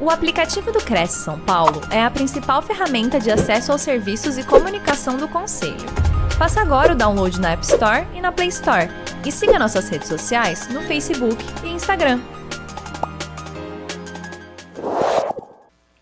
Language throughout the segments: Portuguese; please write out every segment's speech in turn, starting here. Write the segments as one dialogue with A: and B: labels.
A: O aplicativo do Cresce São Paulo é a principal ferramenta de acesso aos serviços e comunicação do Conselho. Faça agora o download na App Store e na Play Store. E siga nossas redes sociais no Facebook e Instagram.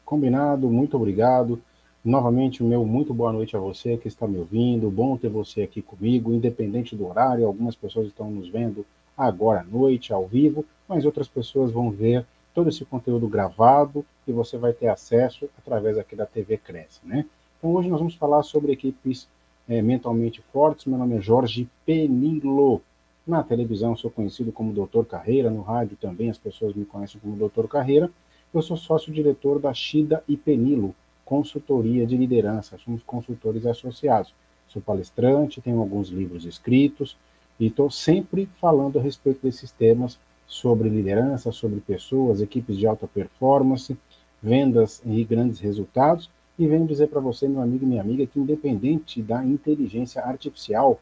B: Combinado, muito obrigado. Novamente, meu muito boa noite a você que está me ouvindo. Bom ter você aqui comigo, independente do horário. Algumas pessoas estão nos vendo agora à noite, ao vivo, mas outras pessoas vão ver todo esse conteúdo gravado e você vai ter acesso através aqui da TV Cresce, né? Então hoje nós vamos falar sobre equipes é, mentalmente fortes. Meu nome é Jorge Penilo. Na televisão sou conhecido como Doutor Carreira, no rádio também as pessoas me conhecem como Doutor Carreira. Eu sou sócio-diretor da Shida e Penilo, consultoria de liderança. Somos consultores associados. Sou palestrante, tenho alguns livros escritos e estou sempre falando a respeito desses temas sobre liderança, sobre pessoas, equipes de alta performance, vendas e grandes resultados. E venho dizer para você, meu amigo e minha amiga, que independente da inteligência artificial,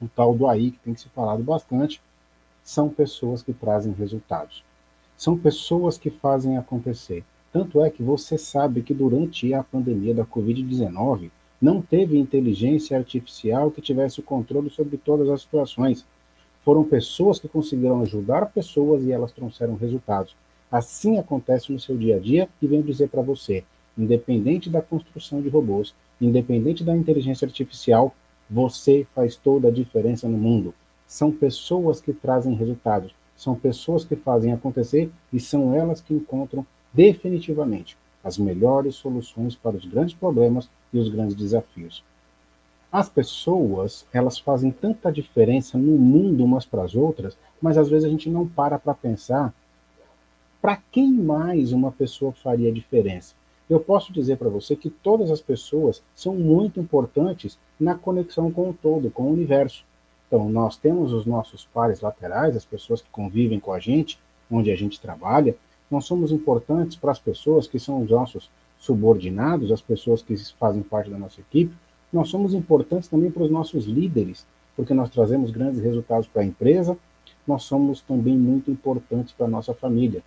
B: o tal do AI, que tem que ser falado bastante, são pessoas que trazem resultados. São pessoas que fazem acontecer. Tanto é que você sabe que durante a pandemia da Covid-19 não teve inteligência artificial que tivesse o controle sobre todas as situações. Foram pessoas que conseguiram ajudar pessoas e elas trouxeram resultados. Assim acontece no seu dia a dia e venho dizer para você, independente da construção de robôs, independente da inteligência artificial, você faz toda a diferença no mundo. São pessoas que trazem resultados, são pessoas que fazem acontecer e são elas que encontram definitivamente as melhores soluções para os grandes problemas e os grandes desafios. As pessoas, elas fazem tanta diferença no mundo umas para as outras, mas às vezes a gente não para para pensar para quem mais uma pessoa faria diferença. Eu posso dizer para você que todas as pessoas são muito importantes na conexão com o todo, com o universo. Então, nós temos os nossos pares laterais, as pessoas que convivem com a gente, onde a gente trabalha. Nós somos importantes para as pessoas que são os nossos subordinados, as pessoas que fazem parte da nossa equipe nós somos importantes também para os nossos líderes, porque nós trazemos grandes resultados para a empresa, nós somos também muito importantes para a nossa família.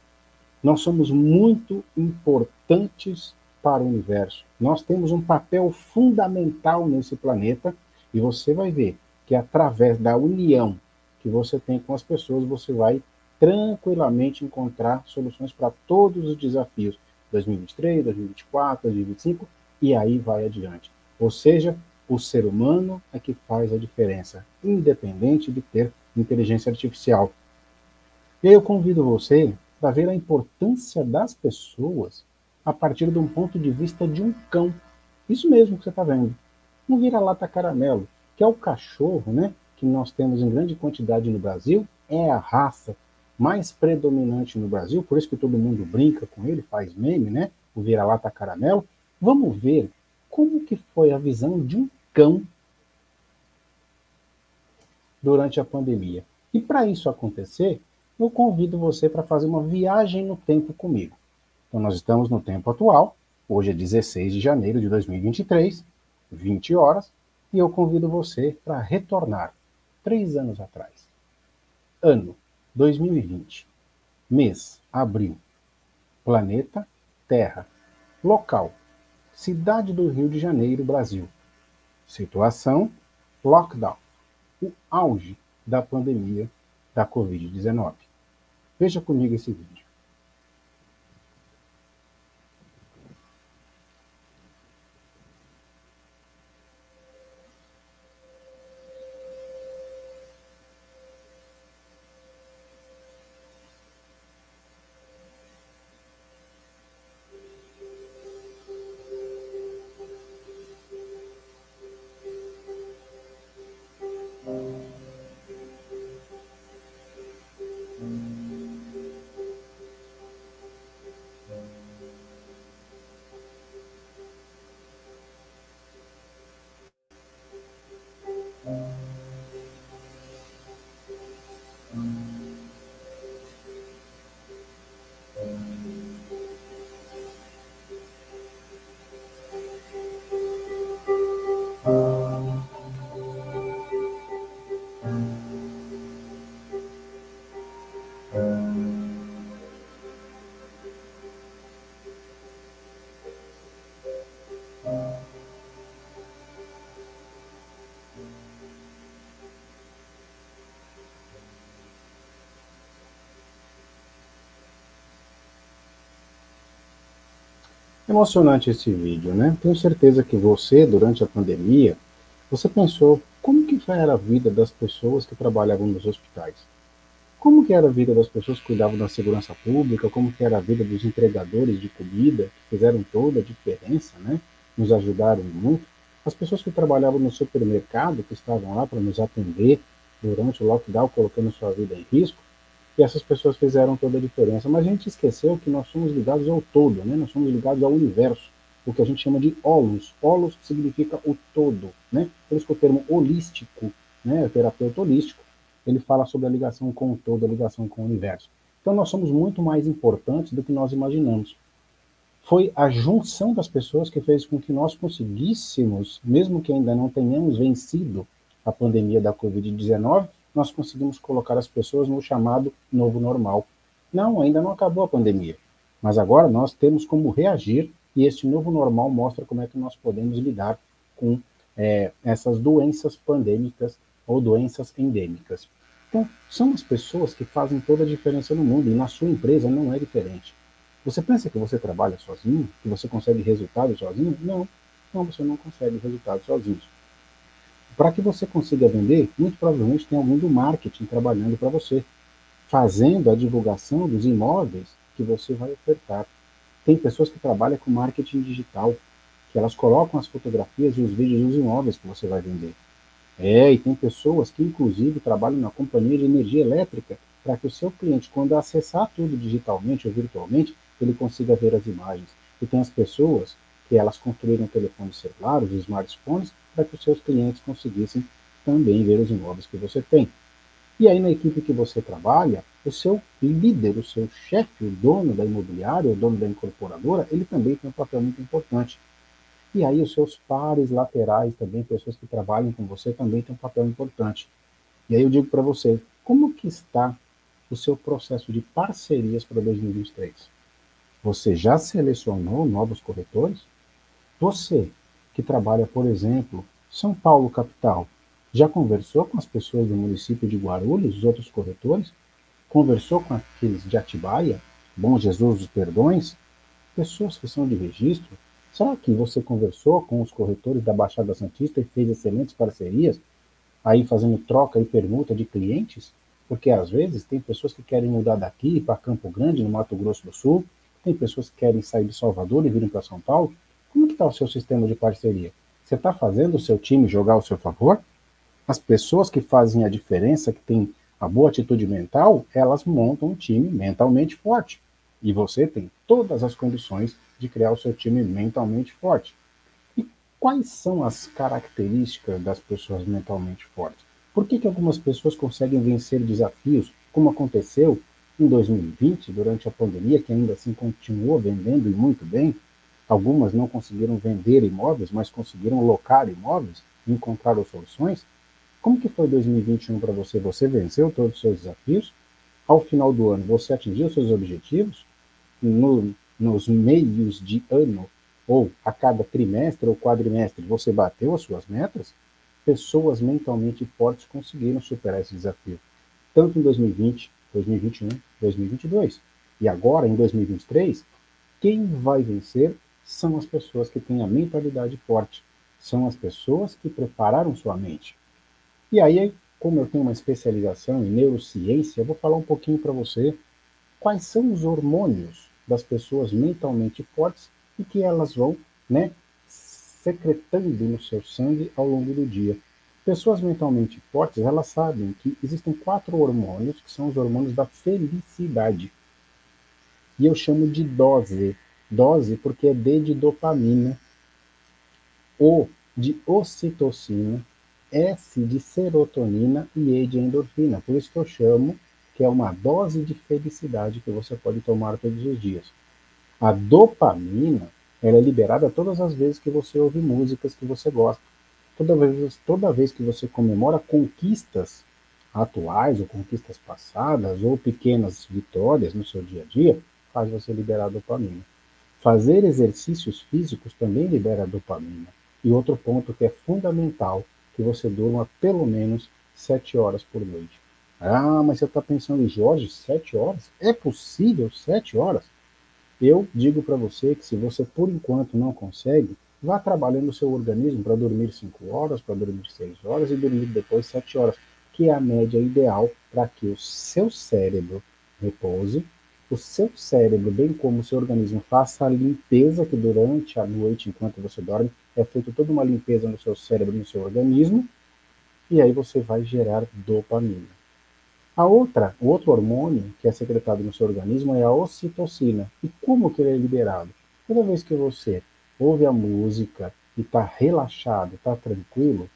B: Nós somos muito importantes para o universo. Nós temos um papel fundamental nesse planeta e você vai ver que através da união que você tem com as pessoas, você vai tranquilamente encontrar soluções para todos os desafios 2023, 2024, 2025 e aí vai adiante. Ou seja, o ser humano é que faz a diferença, independente de ter inteligência artificial. E aí eu convido você para ver a importância das pessoas a partir de um ponto de vista de um cão. Isso mesmo que você está vendo. Um vira-lata caramelo, que é o cachorro, né, que nós temos em grande quantidade no Brasil, é a raça mais predominante no Brasil, por isso que todo mundo brinca com ele, faz meme, né? O vira-lata caramelo. Vamos ver como que foi a visão de um cão durante a pandemia. E para isso acontecer, eu convido você para fazer uma viagem no tempo comigo. Então nós estamos no tempo atual, hoje é 16 de janeiro de 2023, 20 horas, e eu convido você para retornar três anos atrás. Ano 2020, mês abril, planeta Terra, local cidade do Rio de Janeiro, Brasil. Situação: lockdown. O auge da pandemia da Covid-19. Veja comigo esse vídeo. Emocionante esse vídeo, né? Tenho certeza que você, durante a pandemia, você pensou como que era a vida das pessoas que trabalhavam nos hospitais? Como que era a vida das pessoas que cuidavam da segurança pública? Como que era a vida dos entregadores de comida, que fizeram toda a diferença, né? Nos ajudaram muito. As pessoas que trabalhavam no supermercado, que estavam lá para nos atender durante o lockdown, colocando sua vida em risco, e essas pessoas fizeram toda a diferença. Mas a gente esqueceu que nós somos ligados ao todo, né? Nós somos ligados ao universo, o que a gente chama de holos. Holos significa o todo, né? Por isso que o termo holístico, né? Terapeuta holístico, ele fala sobre a ligação com o todo, a ligação com o universo. Então nós somos muito mais importantes do que nós imaginamos. Foi a junção das pessoas que fez com que nós conseguíssemos, mesmo que ainda não tenhamos vencido a pandemia da Covid-19, nós conseguimos colocar as pessoas no chamado novo normal. Não, ainda não acabou a pandemia, mas agora nós temos como reagir e este novo normal mostra como é que nós podemos lidar com é, essas doenças pandêmicas ou doenças endêmicas. Então, são as pessoas que fazem toda a diferença no mundo e na sua empresa não é diferente. Você pensa que você trabalha sozinho, que você consegue resultados sozinho? Não, não, você não consegue resultados sozinho. Para que você consiga vender, muito provavelmente tem alguém do marketing trabalhando para você, fazendo a divulgação dos imóveis que você vai ofertar. Tem pessoas que trabalham com marketing digital, que elas colocam as fotografias e os vídeos dos imóveis que você vai vender. É, e tem pessoas que inclusive trabalham na companhia de energia elétrica para que o seu cliente, quando acessar tudo digitalmente ou virtualmente, ele consiga ver as imagens. E tem as pessoas que elas construíram telefones celulares, smartphones, para que os seus clientes conseguissem também ver os imóveis que você tem. E aí, na equipe que você trabalha, o seu líder, o seu chefe, o dono da imobiliária, o dono da incorporadora, ele também tem um papel muito importante. E aí, os seus pares laterais também, pessoas que trabalham com você, também têm um papel importante. E aí, eu digo para você, como que está o seu processo de parcerias para 2023? Você já selecionou novos corretores? Você que trabalha, por exemplo, São Paulo capital, já conversou com as pessoas do município de Guarulhos, os outros corretores? Conversou com aqueles de Atibaia, Bom Jesus dos Perdões, pessoas que são de registro? Será que você conversou com os corretores da Baixada Santista e fez excelentes parcerias, aí fazendo troca e permuta de clientes? Porque às vezes tem pessoas que querem mudar daqui para Campo Grande, no Mato Grosso do Sul, tem pessoas que querem sair de Salvador e virem para São Paulo, como que está o seu sistema de parceria? Você está fazendo o seu time jogar ao seu favor? As pessoas que fazem a diferença, que têm a boa atitude mental, elas montam um time mentalmente forte. E você tem todas as condições de criar o seu time mentalmente forte. E quais são as características das pessoas mentalmente fortes? Por que, que algumas pessoas conseguem vencer desafios, como aconteceu em 2020, durante a pandemia, que ainda assim continuou vendendo e muito bem, Algumas não conseguiram vender imóveis, mas conseguiram locar imóveis encontraram soluções. Como que foi 2021 para você? Você venceu todos os seus desafios? Ao final do ano, você atingiu seus objetivos? No, nos meios de ano, ou a cada trimestre ou quadrimestre, você bateu as suas metas? Pessoas mentalmente fortes conseguiram superar esse desafio, tanto em 2020, 2021, 2022. E agora, em 2023, quem vai vencer são as pessoas que têm a mentalidade forte, são as pessoas que prepararam sua mente. E aí, como eu tenho uma especialização em neurociência, eu vou falar um pouquinho para você quais são os hormônios das pessoas mentalmente fortes e que elas vão, né, secretando no seu sangue ao longo do dia. Pessoas mentalmente fortes, elas sabem que existem quatro hormônios que são os hormônios da felicidade. E eu chamo de dose Dose porque é D de dopamina, O de ocitocina, S de serotonina e E de endorfina. Por isso que eu chamo que é uma dose de felicidade que você pode tomar todos os dias. A dopamina ela é liberada todas as vezes que você ouve músicas que você gosta. Toda vez, toda vez que você comemora conquistas atuais ou conquistas passadas ou pequenas vitórias no seu dia a dia, faz você liberar dopamina. Fazer exercícios físicos também libera dopamina. E outro ponto que é fundamental, que você durma pelo menos sete horas por noite. Ah, mas você está pensando em Jorge, sete horas? É possível sete horas? Eu digo para você que se você por enquanto não consegue, vá trabalhando o seu organismo para dormir 5 horas, para dormir 6 horas e dormir depois 7 horas, que é a média ideal para que o seu cérebro repouse, o seu cérebro, bem como o seu organismo, faça a limpeza que durante a noite, enquanto você dorme, é feita toda uma limpeza no seu cérebro, no seu organismo, e aí você vai gerar dopamina. A outra, o outro hormônio que é secretado no seu organismo é a ocitocina. E como que ele é liberado? Toda vez que você ouve a música e está relaxado, está tranquilo,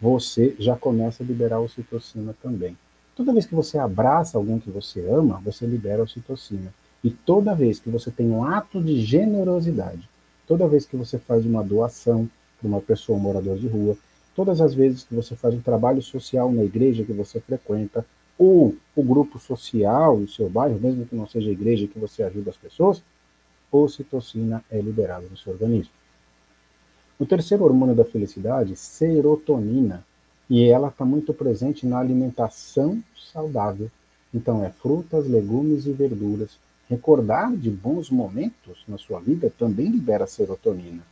B: você já começa a liberar a ocitocina também. Toda vez que você abraça alguém que você ama, você libera a ocitocina. E toda vez que você tem um ato de generosidade, toda vez que você faz uma doação para uma pessoa, um morador de rua, todas as vezes que você faz um trabalho social na igreja que você frequenta, ou o grupo social do seu bairro, mesmo que não seja igreja que você ajuda as pessoas, ocitocina é liberada no seu organismo. O terceiro hormônio da felicidade, serotonina, e ela está muito presente na alimentação saudável. Então, é frutas, legumes e verduras. Recordar de bons momentos na sua vida também libera serotonina.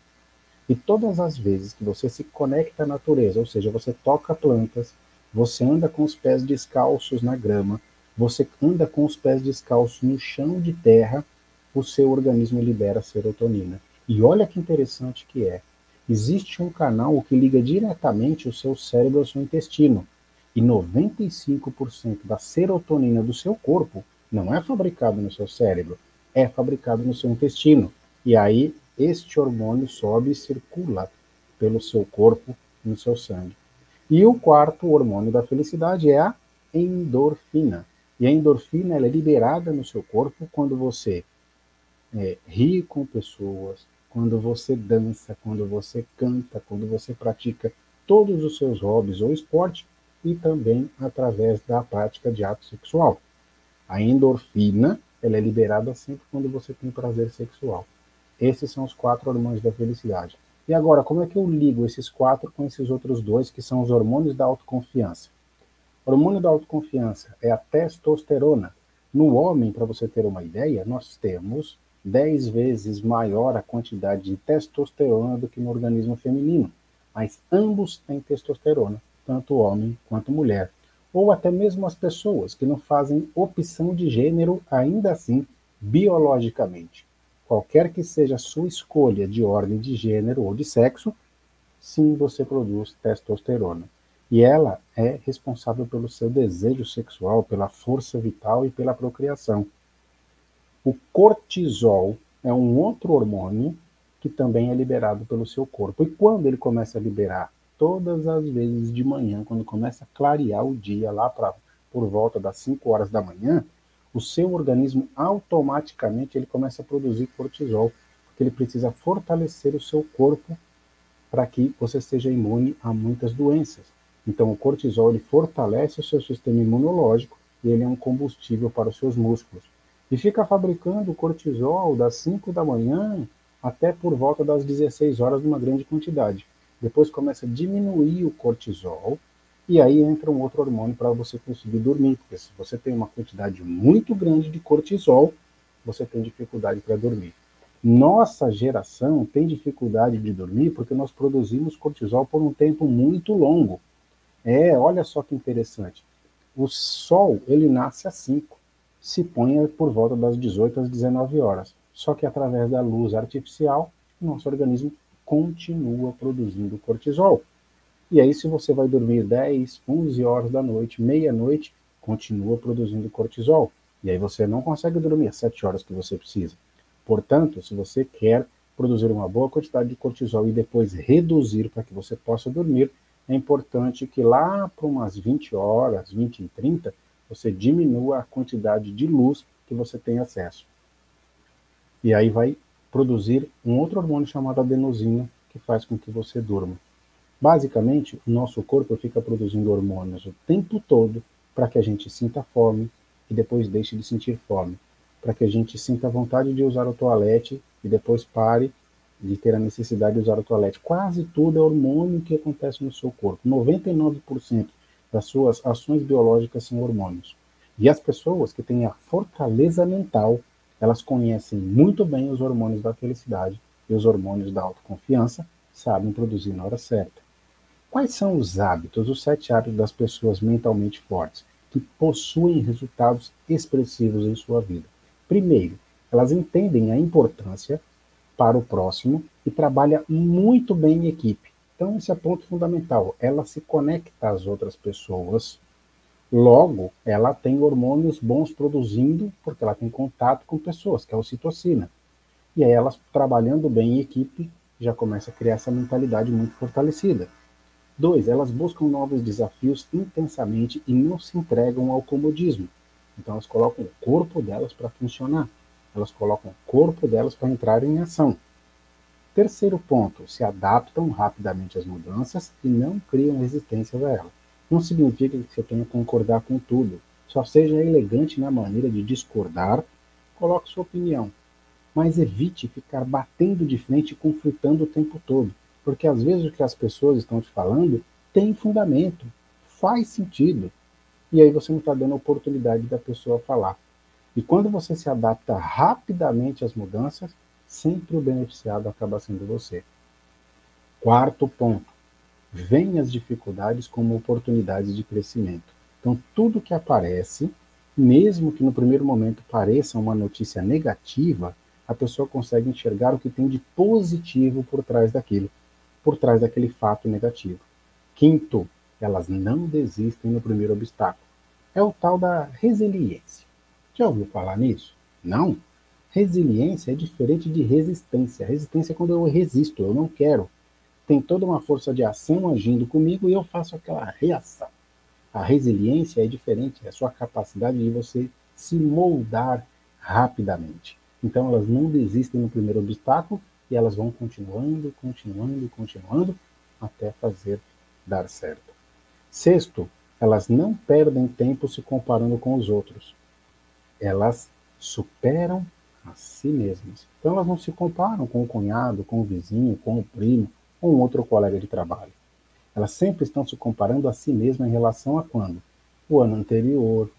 B: E todas as vezes que você se conecta à natureza, ou seja, você toca plantas, você anda com os pés descalços na grama, você anda com os pés descalços no chão de terra, o seu organismo libera serotonina. E olha que interessante que é existe um canal que liga diretamente o seu cérebro ao seu intestino. E 95% da serotonina do seu corpo não é fabricado no seu cérebro, é fabricado no seu intestino. E aí este hormônio sobe e circula pelo seu corpo, no seu sangue. E o quarto hormônio da felicidade é a endorfina. E a endorfina é liberada no seu corpo quando você é, ri com pessoas, quando você dança, quando você canta, quando você pratica todos os seus hobbies ou esporte e também através da prática de ato sexual. A endorfina ela é liberada sempre quando você tem prazer sexual. Esses são os quatro hormônios da felicidade. E agora, como é que eu ligo esses quatro com esses outros dois, que são os hormônios da autoconfiança? O hormônio da autoconfiança é a testosterona. No homem, para você ter uma ideia, nós temos 10 vezes maior a quantidade de testosterona do que no organismo feminino, mas ambos têm testosterona, tanto homem quanto mulher. Ou até mesmo as pessoas que não fazem opção de gênero, ainda assim, biologicamente. Qualquer que seja a sua escolha de ordem de gênero ou de sexo, sim, você produz testosterona. E ela é responsável pelo seu desejo sexual, pela força vital e pela procriação. O cortisol é um outro hormônio que também é liberado pelo seu corpo. E quando ele começa a liberar? Todas as vezes de manhã, quando começa a clarear o dia, lá para por volta das 5 horas da manhã, o seu organismo automaticamente ele começa a produzir cortisol, porque ele precisa fortalecer o seu corpo para que você seja imune a muitas doenças. Então o cortisol ele fortalece o seu sistema imunológico e ele é um combustível para os seus músculos e fica fabricando cortisol das 5 da manhã até por volta das 16 horas numa grande quantidade. Depois começa a diminuir o cortisol e aí entra um outro hormônio para você conseguir dormir, porque se você tem uma quantidade muito grande de cortisol, você tem dificuldade para dormir. Nossa geração tem dificuldade de dormir porque nós produzimos cortisol por um tempo muito longo. É, olha só que interessante. O sol, ele nasce às 5 se põe por volta das 18 às 19 horas. Só que através da luz artificial, nosso organismo continua produzindo cortisol. E aí, se você vai dormir 10, 11 horas da noite, meia-noite, continua produzindo cortisol. E aí você não consegue dormir as 7 horas que você precisa. Portanto, se você quer produzir uma boa quantidade de cortisol e depois reduzir para que você possa dormir, é importante que lá para umas 20 horas, 20 e 30, você diminua a quantidade de luz que você tem acesso. E aí vai produzir um outro hormônio chamado adenosina, que faz com que você durma. Basicamente, o nosso corpo fica produzindo hormônios o tempo todo para que a gente sinta fome e depois deixe de sentir fome, para que a gente sinta vontade de usar o toalete e depois pare de ter a necessidade de usar o toalete. Quase tudo é hormônio que acontece no seu corpo. 99% das suas ações biológicas são hormônios. E as pessoas que têm a fortaleza mental, Elas conhecem muito bem os hormônios da felicidade e os hormônios da autoconfiança, sabem produzir na hora certa. Quais são os hábitos, os sete hábitos das pessoas mentalmente fortes que possuem resultados expressivos em sua vida? Primeiro, elas entendem a importância para o próximo e trabalham muito bem em equipe. Então, esse é ponto fundamental. Ela se conecta às outras pessoas, logo, ela tem hormônios bons produzindo, porque ela tem contato com pessoas, que é a ocitocina. E aí, elas trabalhando bem em equipe, já começa a criar essa mentalidade muito fortalecida. Dois, elas buscam novos desafios intensamente e não se entregam ao comodismo. Então, elas colocam o corpo delas para funcionar. Elas colocam o corpo delas para entrar em ação. Terceiro ponto, se adaptam rapidamente às mudanças e não criam resistências a elas. Não significa que você tenha que concordar com tudo. Só seja elegante na maneira de discordar, coloque sua opinião. Mas evite ficar batendo de frente e conflitando o tempo todo. Porque às vezes o que as pessoas estão te falando tem fundamento, faz sentido e aí você não está dando a oportunidade da pessoa falar. E quando você se adapta rapidamente às mudanças, sempre o beneficiado acaba sendo você. Quarto ponto: veem as dificuldades como oportunidades de crescimento. Então, tudo que aparece, mesmo que no primeiro momento pareça uma notícia negativa, a pessoa consegue enxergar o que tem de positivo por trás daquilo, por trás daquele fato negativo. Quinto, elas não desistem no primeiro obstáculo. É o tal da resiliência. Já ouviu falar nisso? Não? Resiliência é diferente de resistência. Resistência é quando eu resisto, eu não quero. Tem toda uma força de ação agindo comigo e eu faço aquela reação. A resiliência é diferente, é a sua capacidade de você se moldar rapidamente. Então elas não desistem no primeiro obstáculo e elas vão continuando, continuando, continuando até fazer dar certo. Sexto, elas não perdem tempo se comparando com os outros. Elas superam a si mesmas. Então elas não se comparam com o cunhado, com o vizinho, com o primo, ou um outro colega de trabalho. Elas sempre estão se comparando a si mesmas em relação a quando? O ano anterior,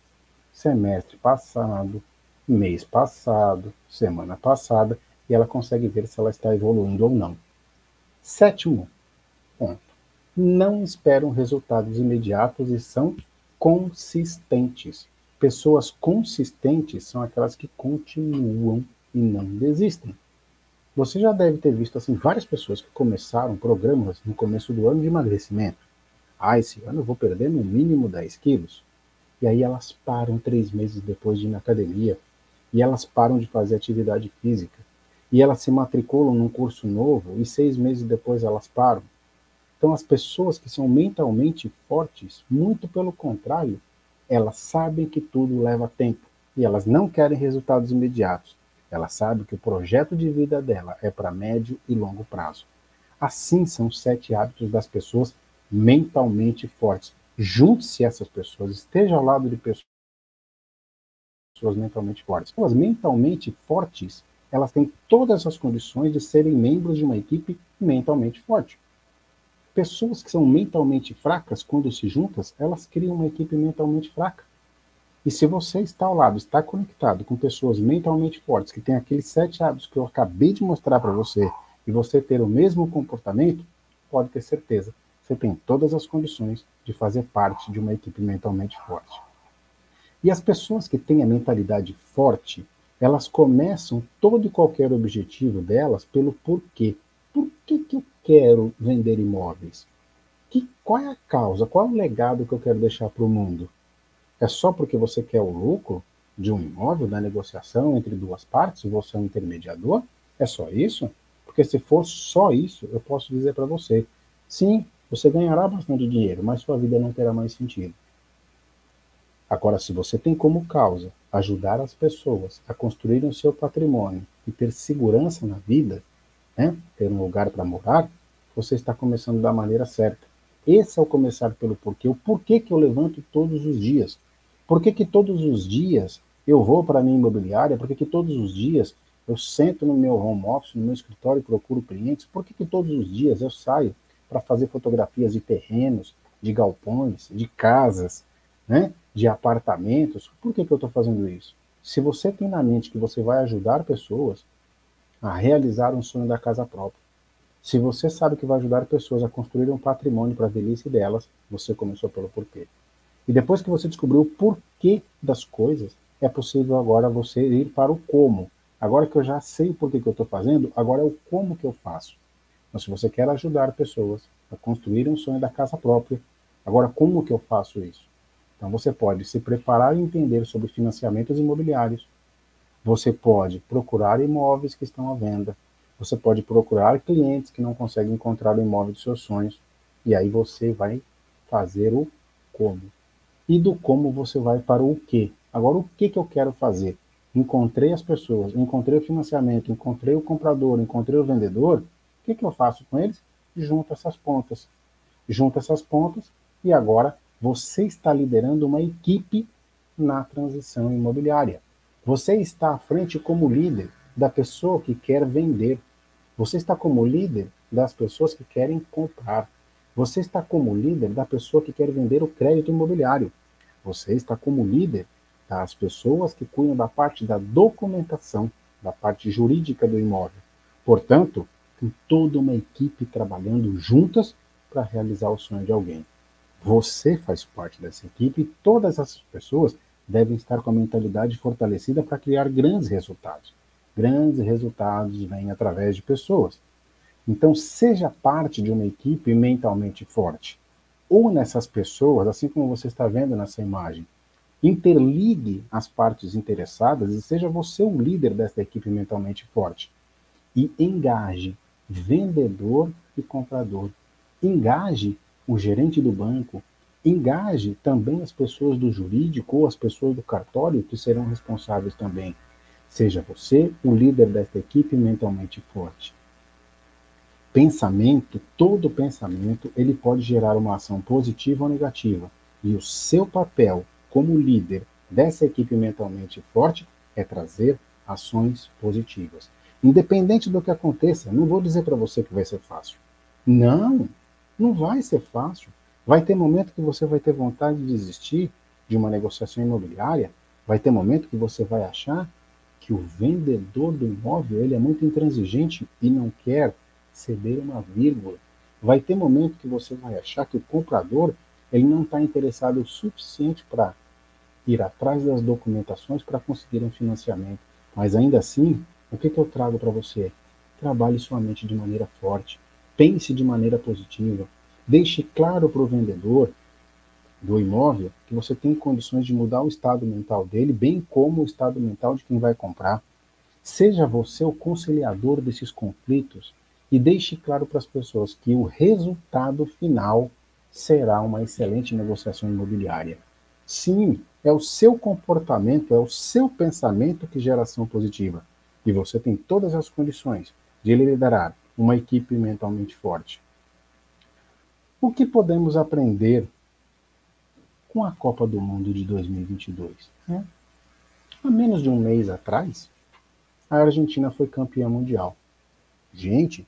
B: semestre passado, mês passado, semana passada, e ela consegue ver se ela está evoluindo ou não. Sétimo ponto não esperam resultados imediatos e são consistentes. Pessoas consistentes são aquelas que continuam e não desistem. Você já deve ter visto assim várias pessoas que começaram programas no começo do ano de emagrecimento. Ah, esse ano eu vou perder no mínimo 10 quilos. E aí elas param três meses depois de ir na academia. E elas param de fazer atividade física. E elas se matriculam num curso novo e seis meses depois elas param. Então, as pessoas que são mentalmente fortes, muito pelo contrário, elas sabem que tudo leva tempo e elas não querem resultados imediatos. Elas sabem que o projeto de vida dela é para médio e longo prazo. Assim são os sete hábitos das pessoas mentalmente fortes. Junte-se a essas pessoas, esteja ao lado de pessoas mentalmente fortes. As mentalmente fortes, elas têm todas as condições de serem membros de uma equipe mentalmente forte. Pessoas que são mentalmente fracas, quando se juntas, elas criam uma equipe mentalmente fraca. E se você está ao lado, está conectado com pessoas mentalmente fortes, que têm aqueles sete hábitos que eu acabei de mostrar para você, e você ter o mesmo comportamento, pode ter certeza, você tem todas as condições de fazer parte de uma equipe mentalmente forte. E as pessoas que têm a mentalidade forte, elas começam todo e qualquer objetivo delas pelo porquê. Que, que eu quero vender imóveis? Que, qual é a causa? Qual é o legado que eu quero deixar para o mundo? É só porque você quer o lucro de um imóvel, da negociação entre duas partes, você é um intermediador? É só isso? Porque se for só isso, eu posso dizer para você: sim, você ganhará bastante dinheiro, mas sua vida não terá mais sentido. Agora, se você tem como causa ajudar as pessoas a construírem o seu patrimônio e ter segurança na vida, né, ter um lugar para morar, você está começando da maneira certa. Esse é o começar pelo porquê. O porquê que eu levanto todos os dias. Por que, que todos os dias eu vou para a minha imobiliária? Por que, que todos os dias eu sento no meu home office, no meu escritório e procuro clientes? Por que, que todos os dias eu saio para fazer fotografias de terrenos, de galpões, de casas, né, de apartamentos? Por que, que eu estou fazendo isso? se você tem na mente que você vai ajudar pessoas a realizar um sonho da casa própria, se você sabe que vai ajudar pessoas a construir um patrimônio para a velhice delas, você começou pelo porquê. E depois que você descobriu o porquê das coisas, é possível agora você ir para o como. Agora que eu já sei o porquê que eu estou fazendo, agora é o como que eu faço. Então, se você quer ajudar pessoas a construir um sonho da casa própria, agora como que eu faço isso? Então você pode se preparar e entender sobre financiamentos imobiliários. Você pode procurar imóveis que estão à venda. Você pode procurar clientes que não conseguem encontrar o imóvel dos seus sonhos. E aí você vai fazer o como. E do como você vai para o que. Agora, o que, que eu quero fazer? Encontrei as pessoas, encontrei o financiamento, encontrei o comprador, encontrei o vendedor. O que, que eu faço com eles? Junto essas pontas. Junto essas pontas e agora você está liderando uma equipe na transição imobiliária. Você está à frente como líder da pessoa que quer vender. Você está como líder das pessoas que querem comprar. Você está como líder da pessoa que quer vender o crédito imobiliário. Você está como líder das pessoas que cuidam da parte da documentação, da parte jurídica do imóvel. Portanto, tem toda uma equipe trabalhando juntas para realizar o sonho de alguém. Você faz parte dessa equipe e todas essas pessoas devem estar com a mentalidade fortalecida para criar grandes resultados. Grandes resultados vêm através de pessoas. Então, seja parte de uma equipe mentalmente forte. Ou nessas pessoas, assim como você está vendo nessa imagem, interligue as partes interessadas e seja você o líder dessa equipe mentalmente forte. E engaje vendedor e comprador. Engaje o gerente do banco, engaje também as pessoas do jurídico ou as pessoas do cartório que serão responsáveis também. Seja você o líder desta equipe mentalmente forte. Pensamento, todo pensamento, ele pode gerar uma ação positiva ou negativa. E o seu papel como líder dessa equipe mentalmente forte é trazer ações positivas. Independente do que aconteça, não vou dizer para você que vai ser fácil. Não, não vai ser fácil. Vai ter momento que você vai ter vontade de desistir de uma negociação imobiliária. Vai ter momento que você vai achar que o vendedor do imóvel ele é muito intransigente e não quer ceder uma vírgula. Vai ter momento que você vai achar que o comprador ele não está interessado o suficiente para ir atrás das documentações para conseguir um financiamento. Mas ainda assim, o que, que eu trago para você? Trabalhe sua mente de maneira forte. Pense de maneira positiva. Deixe claro para o vendedor do imóvel que você tem condições de mudar o estado mental dele, bem como o estado mental de quem vai comprar. Seja você o conciliador desses conflitos e deixe claro para as pessoas que o resultado final será uma excelente negociação imobiliária. Sim, é o seu comportamento, é o seu pensamento que gera ação positiva. E você tem todas as condições de liderar uma equipe mentalmente forte. O que podemos aprender com a Copa do Mundo de 2022? Né? Há menos de um mês atrás, a Argentina foi campeã mundial. Gente,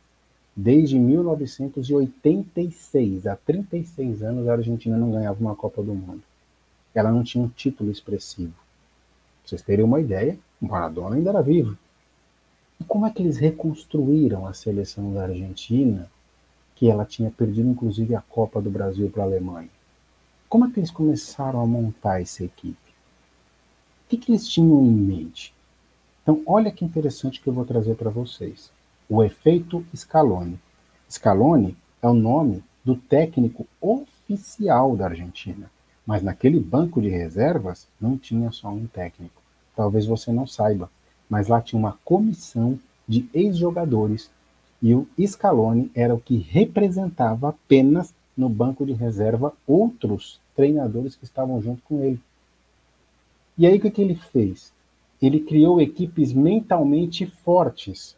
B: desde 1986, há 36 anos, a Argentina não ganhava uma Copa do Mundo. Ela não tinha um título expressivo. Pra vocês terem uma ideia, o Maradona ainda era vivo. E como é que eles reconstruíram a seleção da Argentina, que ela tinha perdido inclusive a Copa do Brasil para a Alemanha? Como é que eles começaram a montar essa equipe? O que, que eles tinham em mente? Então, olha que interessante que eu vou trazer para vocês. O efeito Scaloni. Scaloni é o nome do técnico oficial da Argentina. Mas naquele banco de reservas não tinha só um técnico. Talvez você não saiba mas lá tinha uma comissão de ex-jogadores e o Scaloni era o que representava apenas no banco de reserva outros treinadores que estavam junto com ele. E aí o que, que ele fez? Ele criou equipes mentalmente fortes.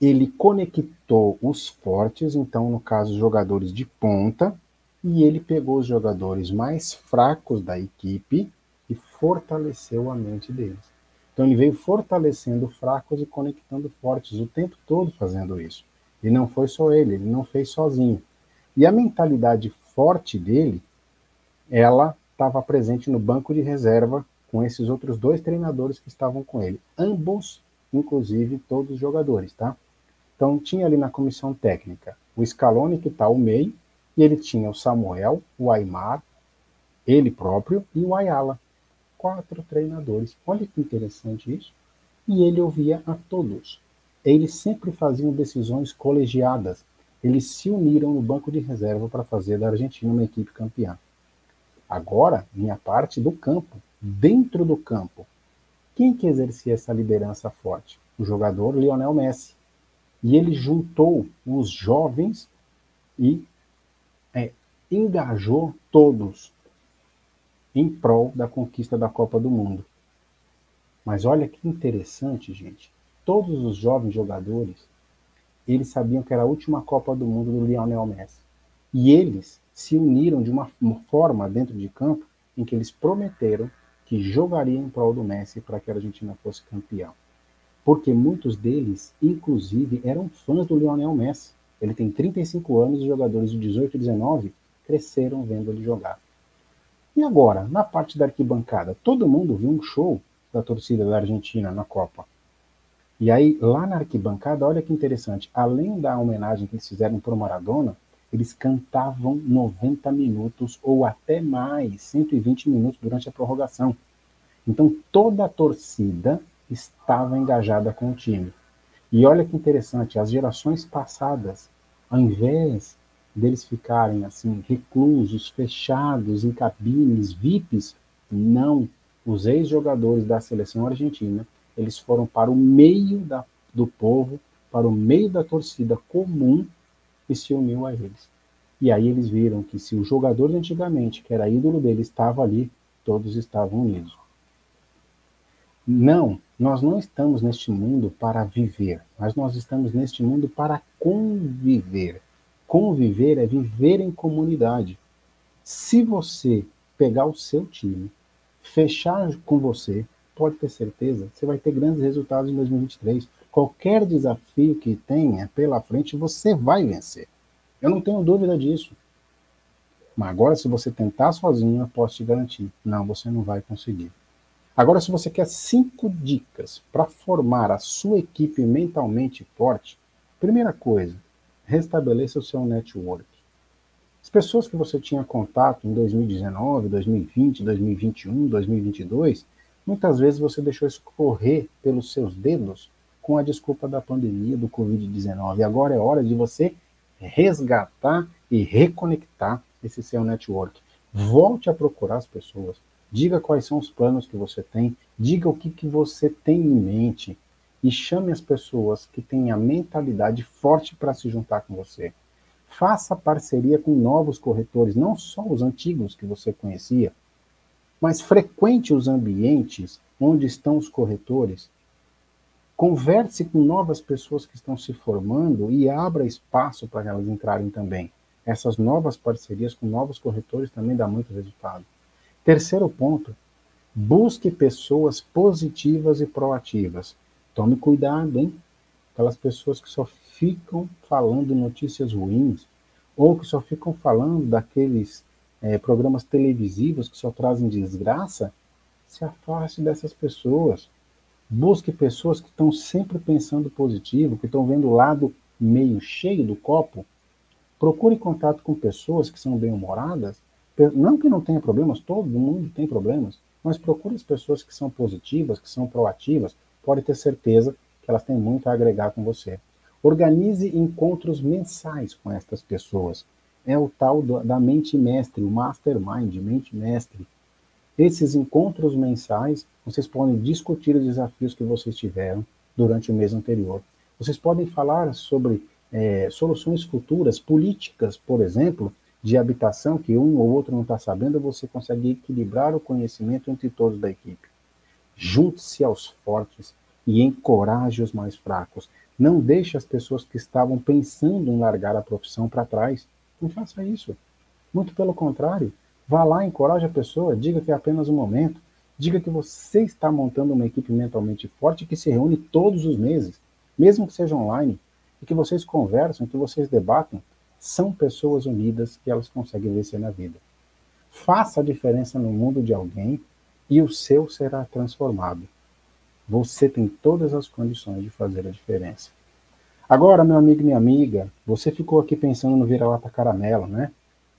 B: Ele conectou os fortes, então no caso jogadores de ponta, e ele pegou os jogadores mais fracos da equipe e fortaleceu a mente deles. Então ele veio fortalecendo fracos e conectando fortes o tempo todo fazendo isso. E não foi só ele, ele não fez sozinho. E a mentalidade forte dele, ela estava presente no banco de reserva com esses outros dois treinadores que estavam com ele. Ambos, inclusive, todos os jogadores, tá? Então, tinha ali na comissão técnica o Scaloni, que está ao meio, e ele tinha o Samuel, o Aymar, ele próprio e o Ayala. Quatro treinadores. Olha que interessante isso. E ele ouvia a todos. Eles sempre faziam decisões colegiadas. Eles se uniram no banco de reserva para fazer da Argentina uma equipe campeã. Agora, minha parte do campo, dentro do campo. Quem que exercia essa liderança forte? O jogador Lionel Messi. E ele juntou os jovens e é, engajou todos em prol da conquista da Copa do Mundo. Mas olha que interessante, gente. Todos os jovens jogadores, eles sabiam que era a última Copa do Mundo do Lionel Messi. E eles se uniram de uma forma dentro de campo em que eles prometeram que jogariam em prol do Messi para que a Argentina fosse campeão. Porque muitos deles, inclusive, eram fãs do Lionel Messi. Ele tem 35 anos e os jogadores de 18 e 19 cresceram vendo ele jogar. E agora, na parte da arquibancada, todo mundo viu um show da torcida da Argentina na Copa. E aí, lá na arquibancada, olha que interessante, além da homenagem que eles fizeram para o Maradona, eles cantavam 90 minutos ou até mais, 120 minutos durante a prorrogação. Então toda a torcida estava engajada com o time. E olha que interessante, as gerações passadas, ao invés deles ficarem assim reclusos, fechados em cabines VIPs, não. Os ex-jogadores da seleção argentina, eles foram para o meio da, do povo, para o meio da torcida comum e se uniu a eles. E aí eles viram que se o jogador de antigamente, que era ídolo dele, estava ali, todos estavam unidos. Não, nós não estamos neste mundo para viver, mas nós estamos neste mundo para conviver. Conviver é viver em comunidade. Se você pegar o seu time, fechar com você, pode ter certeza, você vai ter grandes resultados em 2023. Qualquer desafio que tenha pela frente, você vai vencer. Eu não tenho dúvida disso. Mas agora, se você tentar sozinho, eu posso te garantir: não, você não vai conseguir. Agora, se você quer cinco dicas para formar a sua equipe mentalmente forte, primeira coisa, restabeleça o seu network. As pessoas que você tinha contato em 2019, 2020, 2021, 2022, muitas vezes você deixou escorrer pelos seus dedos com a desculpa da pandemia do Covid-19. Agora é hora de você resgatar e reconectar esse seu network. Volte a procurar as pessoas. Diga quais são os planos que você tem. Diga o que, que você tem em mente. E chame as pessoas que têm a mentalidade forte para se juntar com você. Faça parceria com novos corretores, não só os antigos que você conhecia, mas frequente os ambientes onde estão os corretores Converse com novas pessoas que estão se formando e abra espaço para elas entrarem também. Essas novas parcerias com novos corretores também dá muito resultado. Terceiro ponto, busque pessoas positivas e proativas. Tome cuidado, hein? Aquelas pessoas que só ficam falando notícias ruins ou que só ficam falando daqueles é, programas televisivos que só trazem desgraça, se afaste dessas pessoas. Busque pessoas que estão sempre pensando positivo, que estão vendo o lado meio cheio do copo. Procure contato com pessoas que são bem-humoradas. Não que não tenha problemas, todo mundo tem problemas, mas procure as pessoas que são positivas, que são proativas. Pode ter certeza que elas têm muito a agregar com você. Organize encontros mensais com estas pessoas. É o tal da mente mestre, o mastermind, mente mestre. Esses encontros mensais vocês podem discutir os desafios que vocês tiveram durante o mês anterior. Vocês podem falar sobre é, soluções futuras, políticas, por exemplo, de habitação que um ou outro não está sabendo, você consegue equilibrar o conhecimento entre todos da equipe. Junte-se aos fortes e encoraje os mais fracos. Não deixe as pessoas que estavam pensando em largar a profissão para trás. Não faça isso. Muito pelo contrário, vá lá, encoraje a pessoa, diga que é apenas um momento. Diga que você está montando uma equipe mentalmente forte que se reúne todos os meses, mesmo que seja online, e que vocês conversam, que vocês debatam. São pessoas unidas que elas conseguem vencer na vida. Faça a diferença no mundo de alguém e o seu será transformado. Você tem todas as condições de fazer a diferença. Agora, meu amigo e minha amiga, você ficou aqui pensando no vira-lata caramelo, né?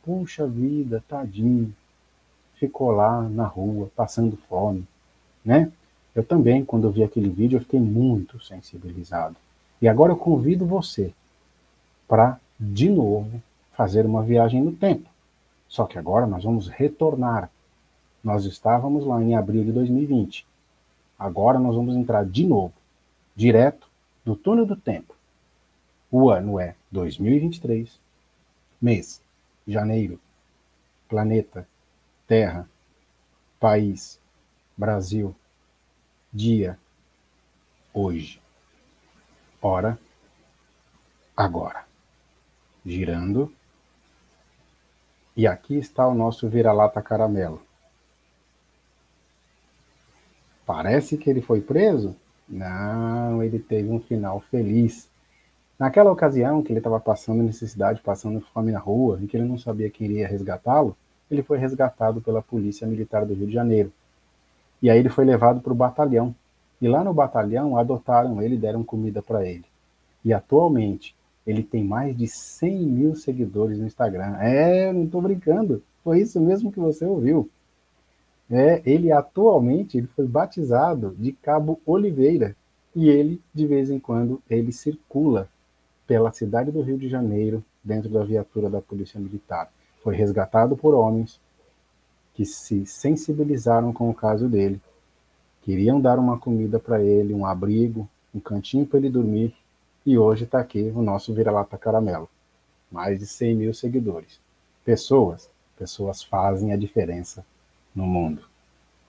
B: Puxa vida, tadinho. Ficou lá na rua, passando fome, né? Eu também, quando eu vi aquele vídeo, eu fiquei muito sensibilizado. E agora eu convido você para, de novo, fazer uma viagem no tempo. Só que agora nós vamos retornar. Nós estávamos lá em abril de 2020. Agora nós vamos entrar de novo, direto do túnel do tempo. O ano é 2023, mês, janeiro, planeta, terra, país, Brasil, dia, hoje, hora, agora. Girando e aqui está o nosso vira-lata caramelo. Parece que ele foi preso? Não, ele teve um final feliz. Naquela ocasião que ele estava passando necessidade, passando fome na rua, e que ele não sabia quem iria resgatá-lo, ele foi resgatado pela Polícia Militar do Rio de Janeiro. E aí ele foi levado para o batalhão. E lá no batalhão adotaram ele deram comida para ele. E atualmente ele tem mais de 100 mil seguidores no Instagram. É, não estou brincando. Foi isso mesmo que você ouviu. É, ele atualmente ele foi batizado de Cabo Oliveira e ele de vez em quando ele circula pela cidade do Rio de Janeiro dentro da viatura da Polícia Militar. Foi resgatado por homens que se sensibilizaram com o caso dele, queriam dar uma comida para ele, um abrigo, um cantinho para ele dormir e hoje está aqui o nosso Vira-Lata Caramelo. Mais de 100 mil seguidores. Pessoas, pessoas fazem a diferença no mundo.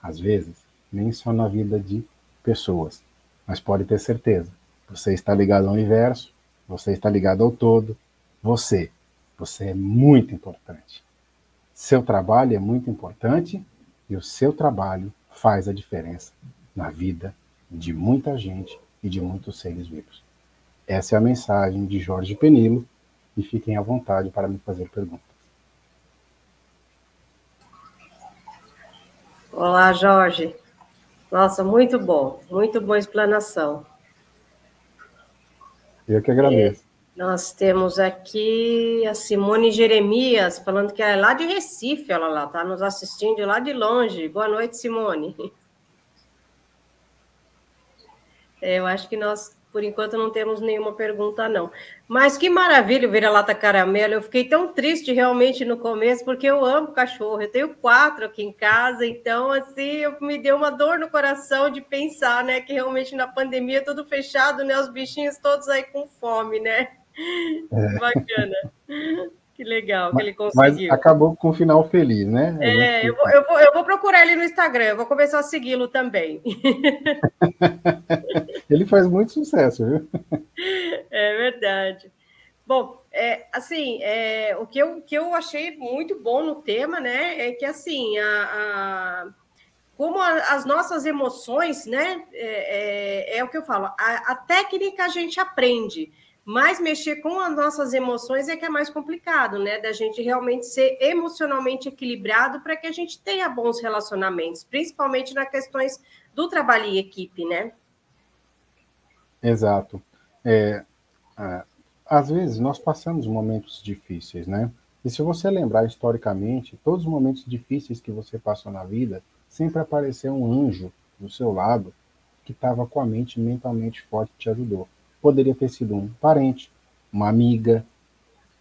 B: Às vezes, nem só na vida de pessoas, mas pode ter certeza. Você está ligado ao universo, você está ligado ao todo. Você, você é muito importante. Seu trabalho é muito importante e o seu trabalho faz a diferença na vida de muita gente e de muitos seres vivos. Essa é a mensagem de Jorge Penilo e fiquem à vontade para me fazer perguntas.
C: Olá, Jorge. Nossa, muito bom, muito boa explanação.
B: Eu que agradeço.
C: É, nós temos aqui a Simone Jeremias, falando que é lá de Recife, ela lá, está nos assistindo lá de longe. Boa noite, Simone. Eu acho que nós por enquanto não temos nenhuma pergunta, não. Mas que maravilha o vira-lata caramelo. Eu fiquei tão triste realmente no começo, porque eu amo cachorro. Eu tenho quatro aqui em casa, então, assim, me deu uma dor no coração de pensar, né, que realmente na pandemia tudo fechado, né, os bichinhos todos aí com fome, né? É. Bacana. Que legal que ele conseguiu.
B: Mas acabou com um final feliz, né?
C: É, eu vou, eu, vou, eu vou procurar ele no Instagram, eu vou começar a segui-lo também.
B: ele faz muito sucesso, viu?
C: É verdade. Bom, é, assim, é, o que eu, que eu achei muito bom no tema, né, é que, assim, a, a como a, as nossas emoções, né, é, é, é, o que eu falo, a, a técnica a gente aprende, mas mexer com as nossas emoções é que é mais complicado, né? Da gente realmente ser emocionalmente equilibrado para que a gente tenha bons relacionamentos, principalmente nas questões do trabalho em equipe, né?
B: Exato. É, é, às vezes nós passamos momentos difíceis, né? E se você lembrar historicamente, todos os momentos difíceis que você passou na vida, sempre apareceu um anjo do seu lado que estava com a mente mentalmente forte e te ajudou. Poderia ter sido um parente, uma amiga,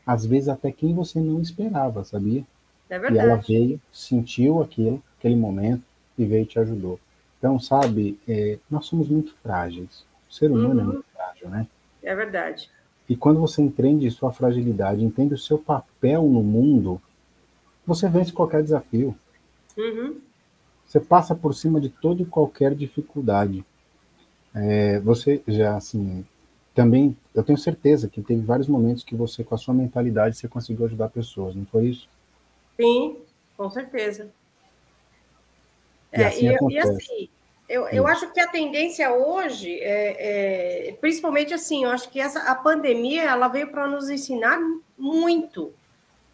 B: às vezes até quem você não esperava, sabia?
C: É verdade.
B: E ela veio, sentiu aquilo, aquele momento e veio e te ajudou. Então, sabe, é, nós somos muito frágeis. O ser humano é uhum. é muito frágil, né?
C: É verdade.
B: E quando você entende sua fragilidade, entende o seu papel no mundo, você vence qualquer desafio.
C: Uhum.
B: Você passa por cima de toda e qualquer dificuldade. É, você já, assim, também, eu tenho certeza que teve vários momentos que você, com a sua mentalidade, você conseguiu ajudar pessoas, não foi isso?
C: Sim, com certeza. E, é, assim, e, e assim, eu, eu acho que a tendência hoje, é, é, principalmente assim, eu acho que essa, a pandemia ela veio para nos ensinar muito,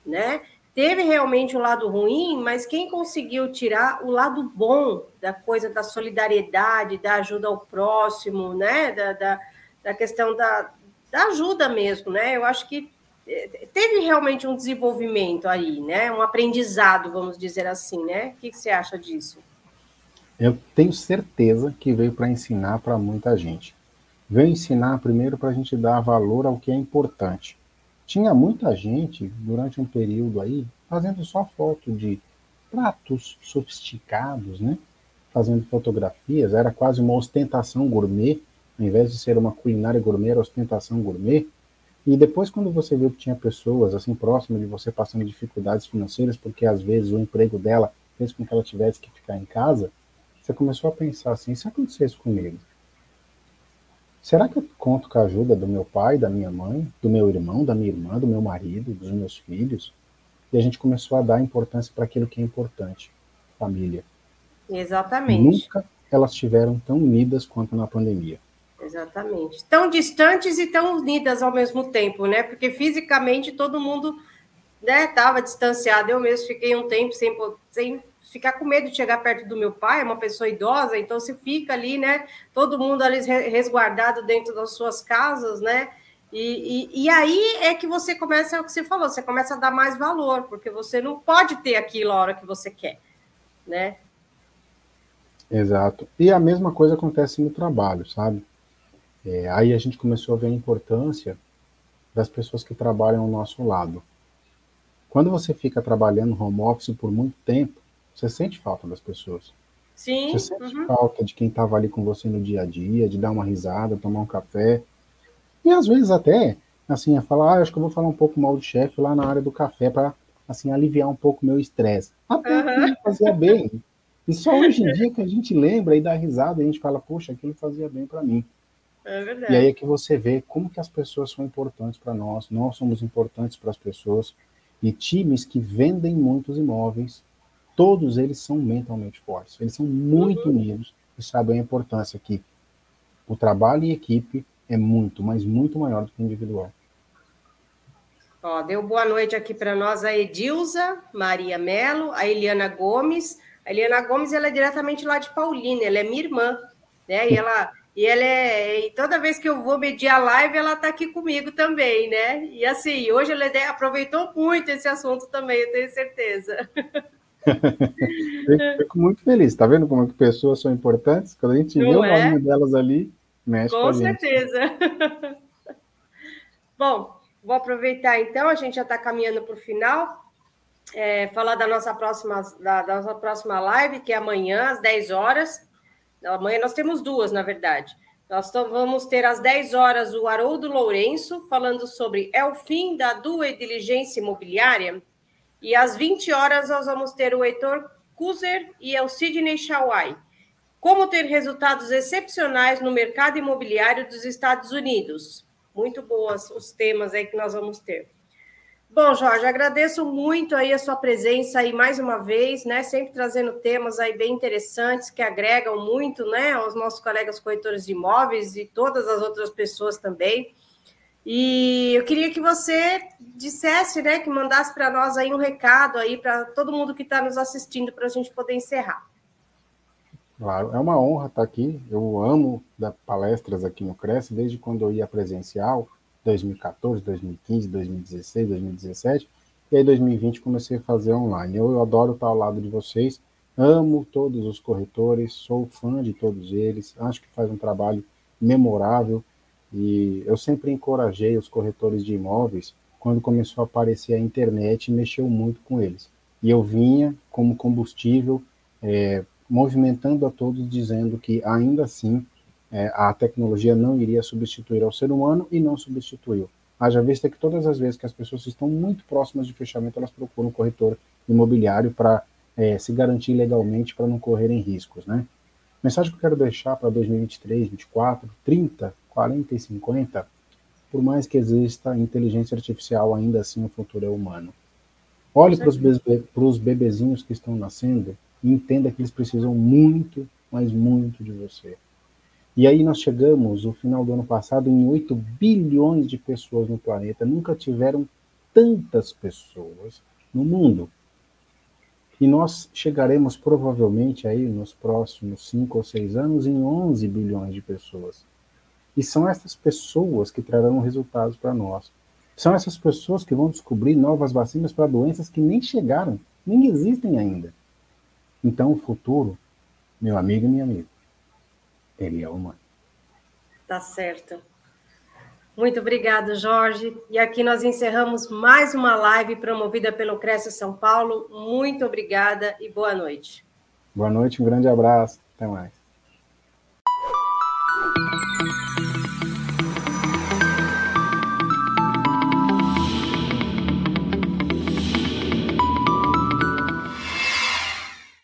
C: né? teve realmente o um lado ruim, mas quem conseguiu tirar o lado bom da coisa da solidariedade, da ajuda ao próximo, né? Da, da, da questão da, da ajuda mesmo, né? Eu acho que eh, teve realmente um desenvolvimento aí, né? Um aprendizado, vamos dizer assim, né? O que, que você acha disso?
B: Eu tenho certeza que veio para ensinar para muita gente. Veio ensinar primeiro para a gente dar valor ao que é importante. Tinha muita gente, durante um período aí, fazendo só foto de pratos sofisticados, né? Fazendo fotografias, era quase uma ostentação gourmet, ao invés de ser uma culinária gourmet, era ostentação gourmet. E depois, quando você viu que tinha pessoas assim próximas de você passando dificuldades financeiras, porque às vezes o emprego dela fez com que ela tivesse que ficar em casa, você começou a pensar assim: se acontecesse comigo, Será que eu conto com a ajuda do meu pai, da minha mãe, do meu irmão, da minha irmã, do meu marido, dos meus filhos? E a gente começou a dar importância para aquilo que é importante, família.
C: Exatamente.
B: Nunca elas estiveram tão unidas quanto na pandemia.
C: Exatamente. Tão distantes e tão unidas ao mesmo tempo, né? Porque fisicamente todo mundo estava né, distanciado. Eu mesmo fiquei um tempo sem, sem ficar com medo de chegar perto do meu pai, é uma pessoa idosa, então se fica ali, né? Todo mundo ali resguardado dentro das suas casas, né? E, e, e, aí é que você começa, é o que você falou, você começa a dar mais valor, porque você não pode ter aquilo a hora que você quer, né?
B: Exato. E a mesma coisa acontece no trabalho, sabe? É, aí a gente começou a ver a importância das pessoas que trabalham ao nosso lado. Quando você fica trabalhando home office por muito tempo, você sente falta das pessoas.
C: Sim.
B: Você sente uhum. falta de quem estava ali com você no dia a dia, de dar uma risada, tomar um café. E às vezes até, assim, a falar, ah, acho que eu vou falar um pouco mal do chefe lá na área do café para assim aliviar um pouco o meu estresse. Até uhum. que fazia bem. E só hoje em dia que a gente lembra e dá risada, e a gente fala, poxa, aquilo fazia bem para mim.
C: É verdade.
B: E aí é que você vê como que as pessoas são importantes para nós, nós somos importantes para as pessoas. E times que vendem muitos imóveis todos eles são mentalmente fortes. Eles são muito uhum. unidos e sabem a importância que o trabalho em equipe é muito, mas muito maior do que o individual.
C: Ó, deu boa noite aqui para nós a Edilza, Maria Melo, a Eliana Gomes. A Eliana Gomes ela é diretamente lá de Paulínia, ela é minha irmã, né? E ela e ela é e toda vez que eu vou medir a live, ela está aqui comigo também, né? E assim, hoje ela aproveitou muito esse assunto também, eu tenho certeza.
B: Fico muito feliz. Tá vendo como é que pessoas são importantes? Quando a gente Não vê o é? nome delas ali, mexe com,
C: com certeza. Bom, vou aproveitar então, a gente já está caminhando para o final. É, falar da nossa próxima da, da, nossa próxima live, que é amanhã, às 10 horas. Amanhã nós temos duas, na verdade. Nós vamos ter às 10 horas o Haroldo Lourenço falando sobre é o fim da due diligência imobiliária. E às 20 horas nós vamos ter o Heitor Kuzer e o Sidney Shawai. Como ter resultados excepcionais no mercado imobiliário dos Estados Unidos. Muito boas os temas aí que nós vamos ter. Bom, Jorge, agradeço muito aí a sua presença aí mais uma vez, né? Sempre trazendo temas aí bem interessantes que agregam muito, né, aos nossos colegas corretores de imóveis e todas as outras pessoas também. E eu queria que você dissesse, né, que mandasse para nós aí um recado aí para todo mundo que está nos assistindo para a gente poder encerrar.
B: Claro, é uma honra estar aqui. Eu amo dar palestras aqui no Cresce desde quando eu ia presencial, 2014, 2015, 2016, 2017, e aí 2020 comecei a fazer online. Eu, eu adoro estar ao lado de vocês, amo todos os corretores, sou fã de todos eles, acho que faz um trabalho memorável e eu sempre encorajei os corretores de imóveis quando começou a aparecer a internet mexeu muito com eles. E eu vinha como combustível, é, movimentando a todos, dizendo que ainda assim é, a tecnologia não iria substituir ao ser humano e não substituiu. Haja vista que todas as vezes que as pessoas estão muito próximas de fechamento, elas procuram um corretor imobiliário para é, se garantir legalmente para não correrem riscos, né? Mensagem que eu quero deixar para 2023, 2024, 30 40 e 50, por mais que exista inteligência artificial, ainda assim o futuro é humano. Olhe para os bebe, bebezinhos que estão nascendo e entenda que eles precisam muito, mas muito de você. E aí nós chegamos, no final do ano passado, em 8 bilhões de pessoas no planeta. Nunca tiveram tantas pessoas no mundo. E nós chegaremos provavelmente aí nos próximos cinco ou seis anos em 11 bilhões de pessoas. E são essas pessoas que trarão resultados para nós. São essas pessoas que vão descobrir novas vacinas para doenças que nem chegaram, nem existem ainda. Então, o futuro, meu amigo e minha amiga, ele é humano.
C: Tá certo. Muito obrigado, Jorge. E aqui nós encerramos mais uma live promovida pelo Cresce São Paulo. Muito obrigada e boa noite.
B: Boa noite, um grande abraço. Até mais.